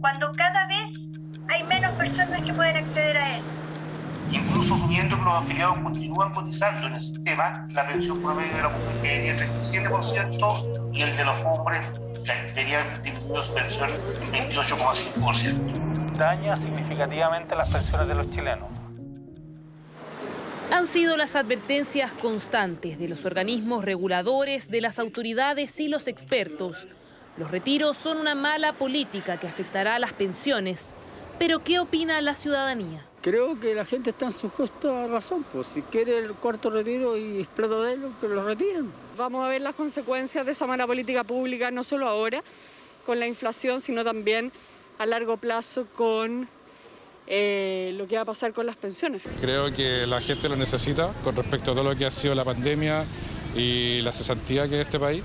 cuando cada vez hay menos personas que pueden acceder a él. Incluso asumiendo que los afiliados continúan cotizando en el sistema, la pensión promedio de la mujer en 37% y el de los hombres vería disminuido su pensión en 28,5%. Daña significativamente las pensiones de los chilenos. Han sido las advertencias constantes de los organismos reguladores, de las autoridades y los expertos. Los retiros son una mala política que afectará a las pensiones. Pero ¿qué opina la ciudadanía? Creo que la gente está en su justa razón, pues si quiere el cuarto retiro y explota de él, que lo retiren. Vamos a ver las consecuencias de esa mala política pública, no solo ahora con la inflación, sino también a largo plazo con eh, lo que va a pasar con las pensiones. Creo que la gente lo necesita con respecto a todo lo que ha sido la pandemia y la cesantía que es este país.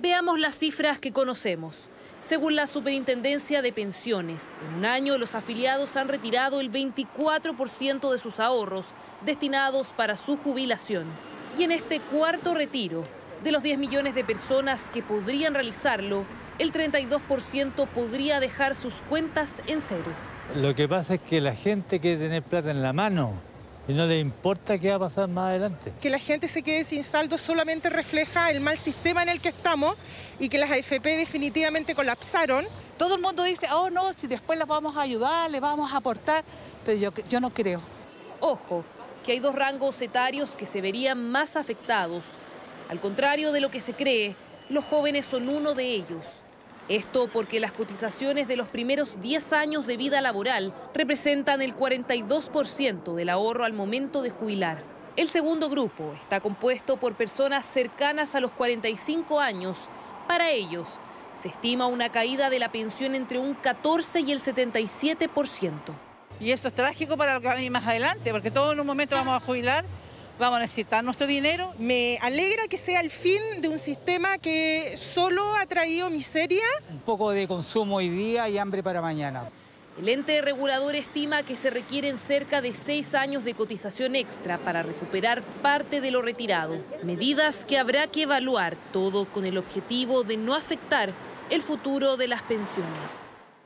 Veamos las cifras que conocemos. Según la Superintendencia de Pensiones, en un año los afiliados han retirado el 24% de sus ahorros destinados para su jubilación. Y en este cuarto retiro, de los 10 millones de personas que podrían realizarlo, el 32% podría dejar sus cuentas en cero. Lo que pasa es que la gente quiere tener plata en la mano y no le importa qué va a pasar más adelante. Que la gente se quede sin saldo solamente refleja el mal sistema en el que estamos y que las AFP definitivamente colapsaron. Todo el mundo dice, oh no, si después las vamos a ayudar, le vamos a aportar, pero yo, yo no creo. Ojo, que hay dos rangos etarios que se verían más afectados. Al contrario de lo que se cree, los jóvenes son uno de ellos. Esto porque las cotizaciones de los primeros 10 años de vida laboral representan el 42% del ahorro al momento de jubilar. El segundo grupo está compuesto por personas cercanas a los 45 años. Para ellos, se estima una caída de la pensión entre un 14 y el 77%. Y eso es trágico para lo que va a venir más adelante, porque todos en un momento vamos a jubilar vamos a necesitar nuestro dinero. Me alegra que sea el fin de un sistema que solo ha traído miseria. Un poco de consumo hoy día y hambre para mañana. El ente regulador estima que se requieren cerca de seis años de cotización extra para recuperar parte de lo retirado. Medidas que habrá que evaluar, todo con el objetivo de no afectar el futuro de las pensiones.